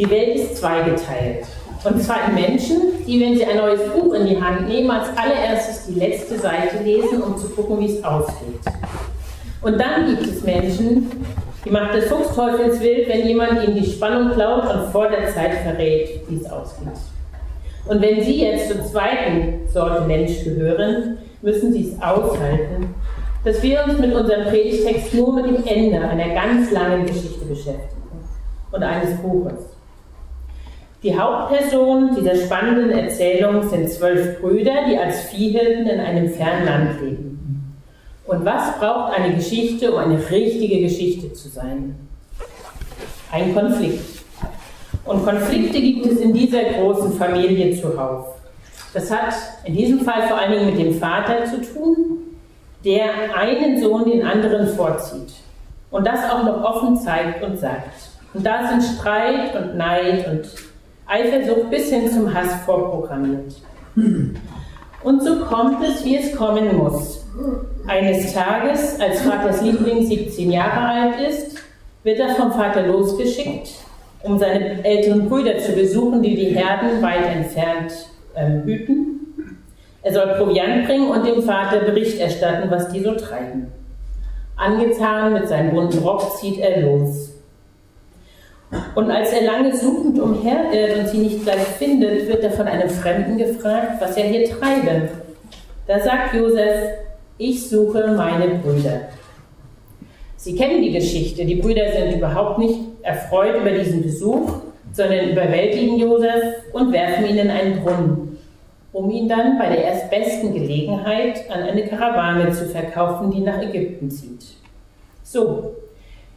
Die Welt ist zweigeteilt. Und zwar in Menschen, die, wenn sie ein neues Buch in die Hand nehmen, als allererstes die letzte Seite lesen, um zu gucken, wie es ausgeht. Und dann gibt es Menschen, die macht des Fuchsteufels wild, wenn jemand ihnen die Spannung klaut und vor der Zeit verrät, wie es ausgeht. Und wenn Sie jetzt zur zweiten Sorte Mensch gehören, müssen Sie es aushalten, dass wir uns mit unserem Predigtext nur mit dem Ende einer ganz langen Geschichte beschäftigen und eines Buches. Die Hauptpersonen dieser spannenden Erzählung sind zwölf Brüder, die als Viehhirten in einem fernen Land leben. Und was braucht eine Geschichte, um eine richtige Geschichte zu sein? Ein Konflikt. Und Konflikte gibt es in dieser großen Familie zuhauf. Das hat in diesem Fall vor allen Dingen mit dem Vater zu tun, der einen Sohn den anderen vorzieht und das auch noch offen zeigt und sagt. Und da sind Streit und Neid und Eifersucht bis hin zum Hass vorprogrammiert. Und so kommt es, wie es kommen muss. Eines Tages, als Vaters Liebling 17 Jahre alt ist, wird er vom Vater losgeschickt, um seine älteren Brüder zu besuchen, die die Herden weit entfernt ähm, hüten. Er soll Proviant bringen und dem Vater Bericht erstatten, was die so treiben. Angetan mit seinem bunten Rock zieht er los. Und als er lange suchend umherirrt und sie nicht gleich findet, wird er von einem Fremden gefragt, was er hier treibe. Da sagt Josef, ich suche meine Brüder. Sie kennen die Geschichte. Die Brüder sind überhaupt nicht erfreut über diesen Besuch, sondern überwältigen Josef und werfen ihn in einen Brunnen, um ihn dann bei der erstbesten Gelegenheit an eine Karawane zu verkaufen, die nach Ägypten zieht. So,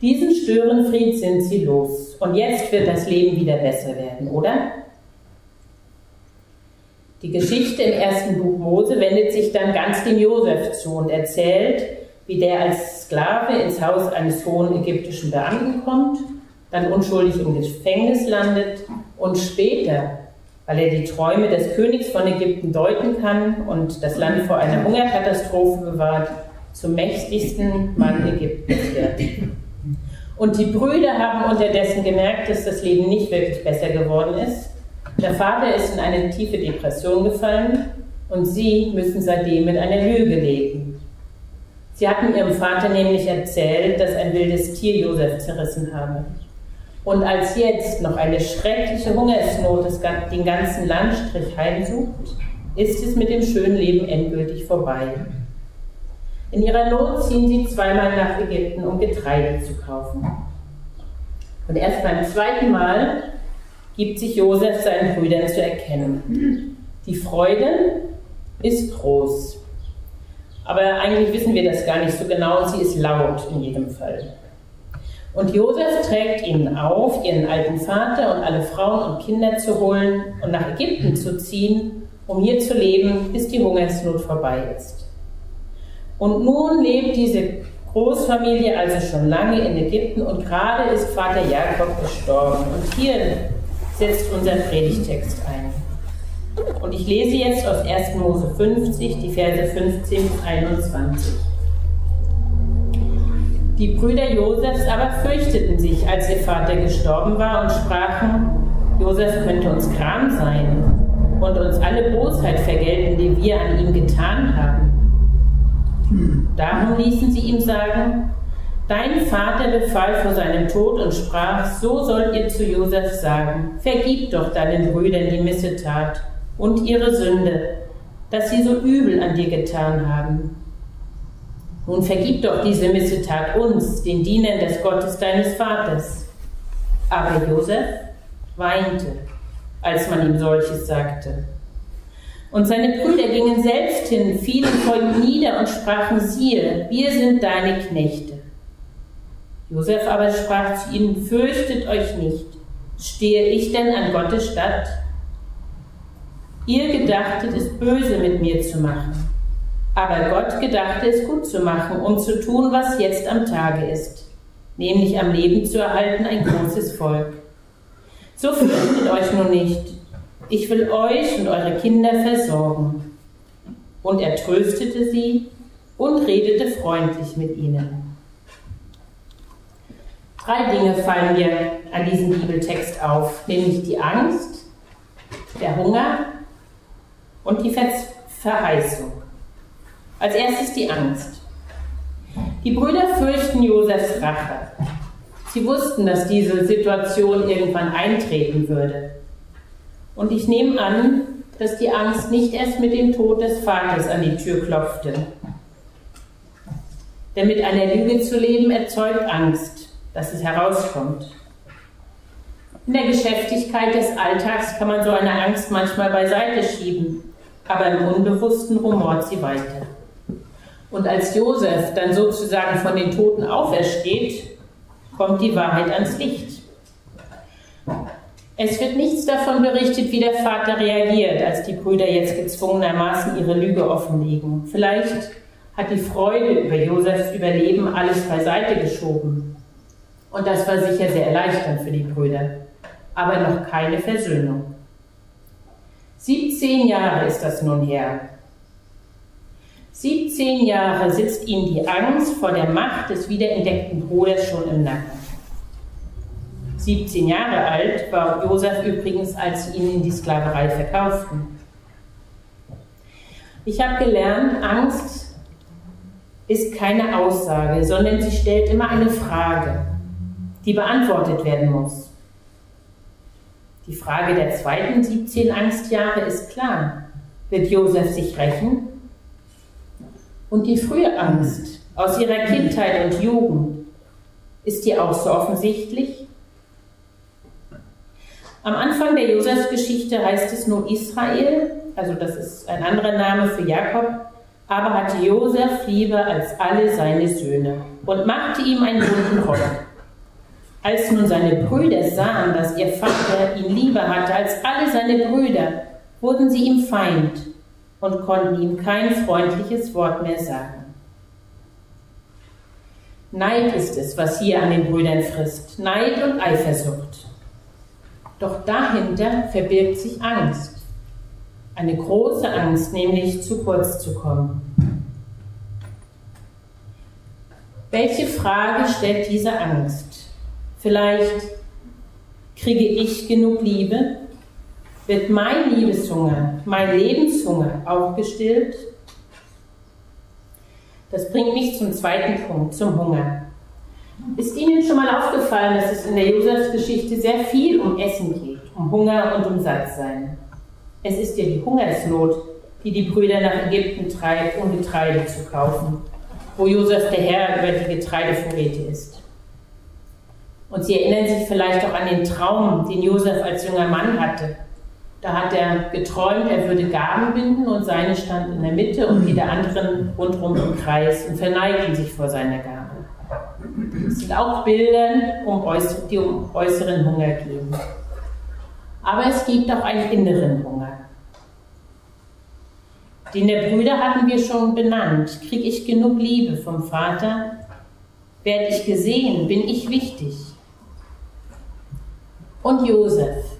diesen Störenfried sind sie los. Und jetzt wird das Leben wieder besser werden, oder? Die Geschichte im ersten Buch Mose wendet sich dann ganz dem Josef zu und erzählt, wie der als Sklave ins Haus eines hohen ägyptischen Beamten kommt, dann unschuldig im Gefängnis landet und später, weil er die Träume des Königs von Ägypten deuten kann und das Land vor einer Hungerkatastrophe bewahrt, zum mächtigsten Mann Ägyptens wird. Und die Brüder haben unterdessen gemerkt, dass das Leben nicht wirklich besser geworden ist. Der Vater ist in eine tiefe Depression gefallen und sie müssen seitdem mit einer Lüge leben. Sie hatten ihrem Vater nämlich erzählt, dass ein wildes Tier Josef zerrissen habe. Und als jetzt noch eine schreckliche Hungersnot den ganzen Landstrich heimsucht, ist es mit dem schönen Leben endgültig vorbei. In ihrer Not ziehen sie zweimal nach Ägypten, um Getreide zu kaufen. Und erst beim zweiten Mal gibt sich Josef seinen Brüdern zu erkennen. Die Freude ist groß. Aber eigentlich wissen wir das gar nicht so genau. Sie ist laut in jedem Fall. Und Josef trägt ihnen auf, ihren alten Vater und alle Frauen und Kinder zu holen und nach Ägypten zu ziehen, um hier zu leben, bis die Hungersnot vorbei ist. Und nun lebt diese Großfamilie also schon lange in Ägypten und gerade ist Vater Jakob gestorben. Und hier setzt unser Predigtext ein. Und ich lese jetzt aus 1. Mose 50, die Verse 15 bis 21. Die Brüder Josefs aber fürchteten sich, als ihr Vater gestorben war und sprachen, Josef könnte uns Kram sein und uns alle Bosheit vergelten, die wir an ihm getan haben. Darum ließen sie ihm sagen, Dein Vater befahl vor seinem Tod und sprach, so sollt ihr zu Josef sagen, vergib doch deinen Brüdern die Missetat und ihre Sünde, dass sie so übel an dir getan haben. Nun vergib doch diese Missetat uns, den Dienern des Gottes deines Vaters. Aber Josef weinte, als man ihm solches sagte. Und seine Brüder gingen selbst hin, fielen vor ihm nieder und sprachen, siehe, wir sind deine Knechte. Josef aber sprach zu ihnen, fürchtet euch nicht, stehe ich denn an Gottes Statt? Ihr gedachtet es böse mit mir zu machen, aber Gott gedachte es gut zu machen, um zu tun, was jetzt am Tage ist, nämlich am Leben zu erhalten ein großes Volk. So fürchtet euch nun nicht, ich will euch und eure Kinder versorgen. Und er tröstete sie und redete freundlich mit ihnen. Drei Dinge fallen mir an diesem Bibeltext auf, nämlich die Angst, der Hunger und die Verheißung. Als erstes die Angst. Die Brüder fürchten Josefs Rache. Sie wussten, dass diese Situation irgendwann eintreten würde. Und ich nehme an, dass die Angst nicht erst mit dem Tod des Vaters an die Tür klopfte. Denn mit einer Lüge zu leben erzeugt Angst dass es herauskommt. In der Geschäftigkeit des Alltags kann man so eine Angst manchmal beiseite schieben, aber im Unbewussten rumort sie weiter. Und als Josef dann sozusagen von den Toten aufersteht, kommt die Wahrheit ans Licht. Es wird nichts davon berichtet, wie der Vater reagiert, als die Brüder jetzt gezwungenermaßen ihre Lüge offenlegen. Vielleicht hat die Freude über Josefs Überleben alles beiseite geschoben. Und das war sicher sehr erleichternd für die Brüder. Aber noch keine Versöhnung. 17 Jahre ist das nun her. 17 Jahre sitzt ihm die Angst vor der Macht des wiederentdeckten Bruders schon im Nacken. 17 Jahre alt war Josef übrigens, als sie ihn in die Sklaverei verkauften. Ich habe gelernt, Angst ist keine Aussage, sondern sie stellt immer eine Frage die beantwortet werden muss. Die Frage der zweiten 17 Angstjahre ist klar. Wird Josef sich rächen? Und die frühe Angst aus ihrer Kindheit und Jugend, ist die auch so offensichtlich? Am Anfang der Josefsgeschichte heißt es nur Israel, also das ist ein anderer Name für Jakob, aber hatte Josef lieber als alle seine Söhne und machte ihm einen bunten Rock. Als nun seine Brüder sahen, dass ihr Vater ihn lieber hatte als alle seine Brüder, wurden sie ihm Feind und konnten ihm kein freundliches Wort mehr sagen. Neid ist es, was hier an den Brüdern frisst, Neid und Eifersucht. Doch dahinter verbirgt sich Angst, eine große Angst, nämlich zu kurz zu kommen. Welche Frage stellt diese Angst? Vielleicht kriege ich genug Liebe? Wird mein Liebeshunger, mein Lebenshunger auch gestillt? Das bringt mich zum zweiten Punkt, zum Hunger. Ist Ihnen schon mal aufgefallen, dass es in der Josefsgeschichte sehr viel um Essen geht, um Hunger und um Sattsein? Es ist ja die Hungersnot, die die Brüder nach Ägypten treibt, um Getreide zu kaufen, wo Josef der Herr über die Getreidevorräte ist. Und Sie erinnern sich vielleicht auch an den Traum, den Josef als junger Mann hatte. Da hat er geträumt, er würde Gaben binden und seine stand in der Mitte und die der anderen rundherum im Kreis und verneigten sich vor seiner Gabe. Sind auch Bilder, die um äußeren Hunger gehen. Aber es gibt auch einen inneren Hunger. Den der Brüder hatten wir schon benannt. Kriege ich genug Liebe vom Vater? Werde ich gesehen? Bin ich wichtig? und Josef.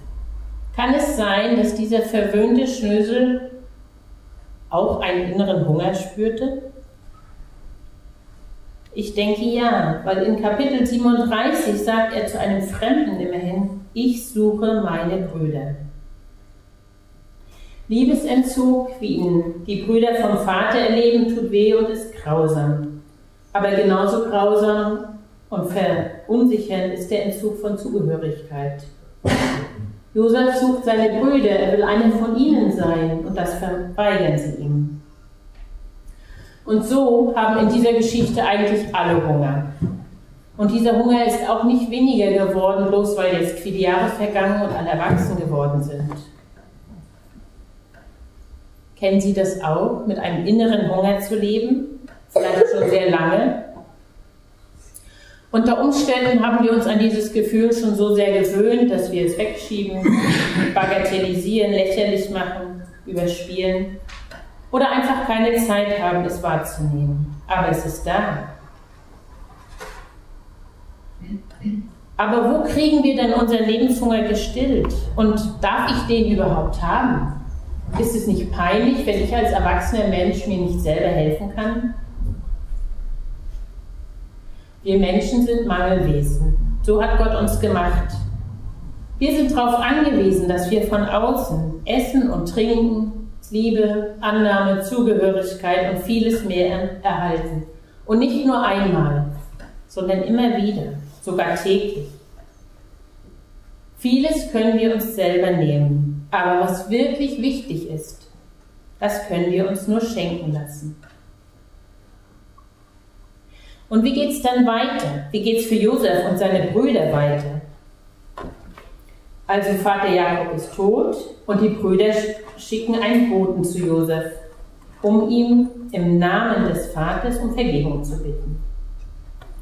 Kann es sein, dass dieser verwöhnte Schnösel auch einen inneren Hunger spürte? Ich denke ja, weil in Kapitel 37 sagt er zu einem Fremden immerhin, ich suche meine Brüder. Liebesentzug, wie ihn die Brüder vom Vater erleben, tut weh und ist grausam. Aber genauso grausam und verunsichernd ist der Entzug von Zugehörigkeit. Josef sucht seine Brüder, er will einer von ihnen sein und das verweigern sie ihm. Und so haben in dieser Geschichte eigentlich alle Hunger. Und dieser Hunger ist auch nicht weniger geworden, bloß weil jetzt viele Jahre vergangen und alle erwachsen geworden sind. Kennen Sie das auch, mit einem inneren Hunger zu leben? Vielleicht schon sehr lange. Unter Umständen haben wir uns an dieses Gefühl schon so sehr gewöhnt, dass wir es wegschieben, bagatellisieren, lächerlich machen, überspielen oder einfach keine Zeit haben, es wahrzunehmen. Aber es ist da. Aber wo kriegen wir denn unseren Lebenshunger gestillt? Und darf ich den überhaupt haben? Ist es nicht peinlich, wenn ich als erwachsener Mensch mir nicht selber helfen kann? Wir Menschen sind Mangelwesen. So hat Gott uns gemacht. Wir sind darauf angewiesen, dass wir von außen Essen und Trinken, Liebe, Annahme, Zugehörigkeit und vieles mehr erhalten. Und nicht nur einmal, sondern immer wieder, sogar täglich. Vieles können wir uns selber nehmen, aber was wirklich wichtig ist, das können wir uns nur schenken lassen. Und wie geht es dann weiter? Wie geht es für Josef und seine Brüder weiter? Also Vater Jakob ist tot und die Brüder schicken einen Boten zu Josef, um ihm im Namen des Vaters um Vergebung zu bitten.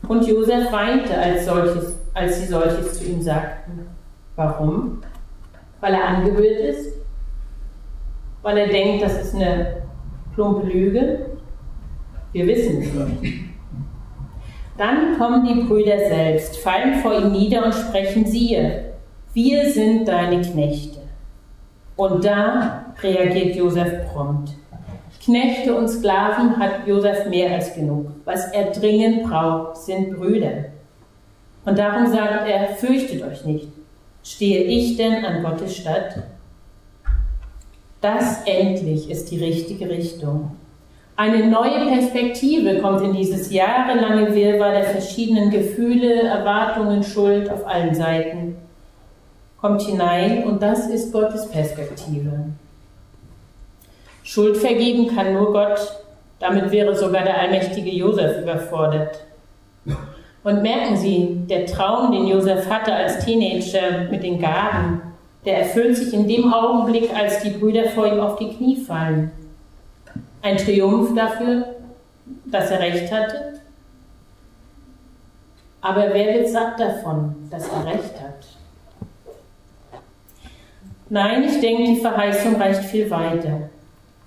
Und Josef weinte, als, solches, als sie solches zu ihm sagten. Warum? Weil er angehört ist? Weil er denkt, das ist eine plumpe Lüge? Wir wissen es nicht. Dann kommen die Brüder selbst, fallen vor ihm nieder und sprechen, siehe, wir sind deine Knechte. Und da reagiert Josef prompt. Knechte und Sklaven hat Josef mehr als genug. Was er dringend braucht, sind Brüder. Und darum sagt er, fürchtet euch nicht. Stehe ich denn an Gottes Stadt? Das endlich ist die richtige Richtung. Eine neue Perspektive kommt in dieses jahrelange Wirrwarr der verschiedenen Gefühle, Erwartungen, Schuld auf allen Seiten. Kommt hinein und das ist Gottes Perspektive. Schuld vergeben kann nur Gott. Damit wäre sogar der allmächtige Josef überfordert. Und merken Sie, der Traum, den Josef hatte als Teenager mit den Gaben, der erfüllt sich in dem Augenblick, als die Brüder vor ihm auf die Knie fallen. Ein Triumph dafür, dass er recht hatte. Aber wer wird satt davon, dass er recht hat? Nein, ich denke, die Verheißung reicht viel weiter.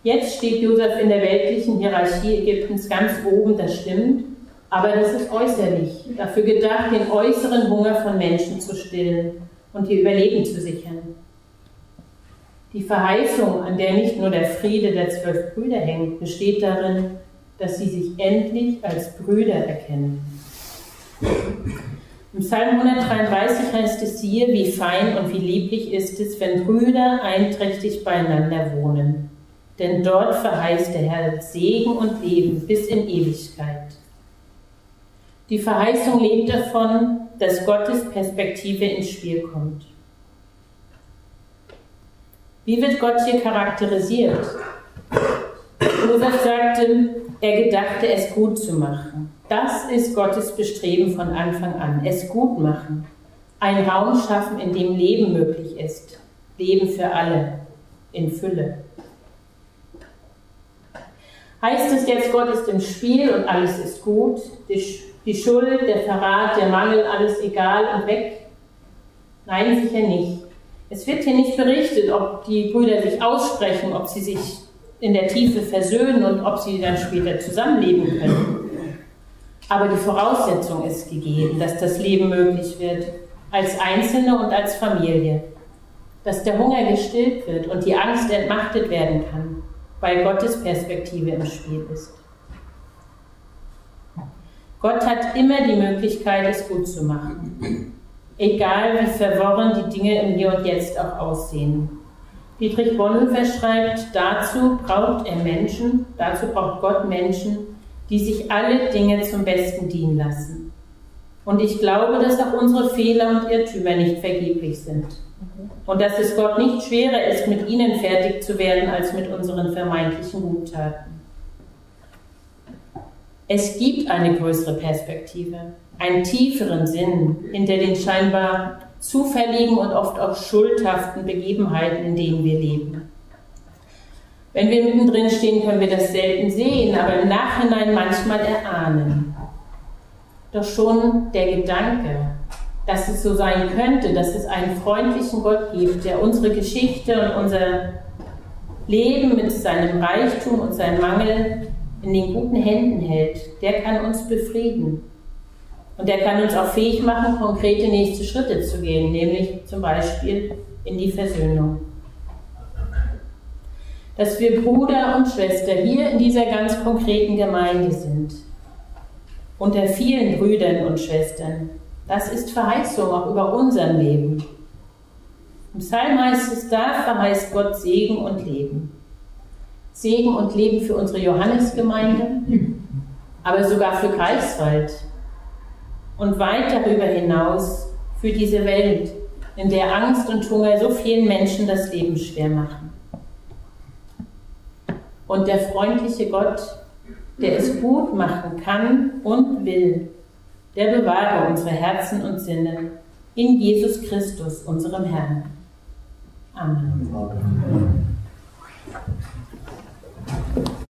Jetzt steht Josef in der weltlichen Hierarchie Ägyptens ganz oben, das stimmt, aber das ist äußerlich, dafür gedacht, den äußeren Hunger von Menschen zu stillen und ihr Überleben zu sichern. Die Verheißung, an der nicht nur der Friede der zwölf Brüder hängt, besteht darin, dass sie sich endlich als Brüder erkennen. Im Psalm 133 heißt es hier, wie fein und wie lieblich ist es, wenn Brüder einträchtig beieinander wohnen. Denn dort verheißt der Herr Segen und Leben bis in Ewigkeit. Die Verheißung lebt davon, dass Gottes Perspektive ins Spiel kommt. Wie wird Gott hier charakterisiert? Josef sagte, er gedachte, es gut zu machen. Das ist Gottes Bestreben von Anfang an, es gut machen. Ein Raum schaffen, in dem Leben möglich ist. Leben für alle, in Fülle. Heißt es jetzt, Gott ist im Spiel und alles ist gut? Die, die Schuld, der Verrat, der Mangel, alles egal und weg? Nein, sicher nicht. Es wird hier nicht berichtet, ob die Brüder sich aussprechen, ob sie sich in der Tiefe versöhnen und ob sie dann später zusammenleben können. Aber die Voraussetzung ist gegeben, dass das Leben möglich wird, als Einzelne und als Familie. Dass der Hunger gestillt wird und die Angst entmachtet werden kann, weil Gottes Perspektive im Spiel ist. Gott hat immer die Möglichkeit, es gut zu machen egal wie verworren die Dinge im Hier und Jetzt auch aussehen. Dietrich Bonhoeffer schreibt, dazu braucht er Menschen, dazu braucht Gott Menschen, die sich alle Dinge zum Besten dienen lassen. Und ich glaube, dass auch unsere Fehler und Irrtümer nicht vergeblich sind. Und dass es Gott nicht schwerer ist, mit ihnen fertig zu werden, als mit unseren vermeintlichen Guttaten. Es gibt eine größere Perspektive einen tieferen Sinn hinter den scheinbar zufälligen und oft auch schuldhaften Begebenheiten, in denen wir leben. Wenn wir mittendrin stehen, können wir das selten sehen, aber im Nachhinein manchmal erahnen. Doch schon der Gedanke, dass es so sein könnte, dass es einen freundlichen Gott gibt, der unsere Geschichte und unser Leben mit seinem Reichtum und seinem Mangel in den guten Händen hält, der kann uns befrieden. Und der kann uns auch fähig machen, konkrete nächste Schritte zu gehen, nämlich zum Beispiel in die Versöhnung. Dass wir Bruder und Schwester hier in dieser ganz konkreten Gemeinde sind, unter vielen Brüdern und Schwestern, Das ist Verheißung auch über unser Leben. Im Psalm heißt es, da verheißt Gott Segen und Leben. Segen und Leben für unsere Johannesgemeinde, aber sogar für Greifswald und weit darüber hinaus für diese Welt, in der Angst und Hunger so vielen Menschen das Leben schwer machen. Und der freundliche Gott, der es gut machen kann und will, der bewahre unsere Herzen und Sinne in Jesus Christus, unserem Herrn. Amen. Amen.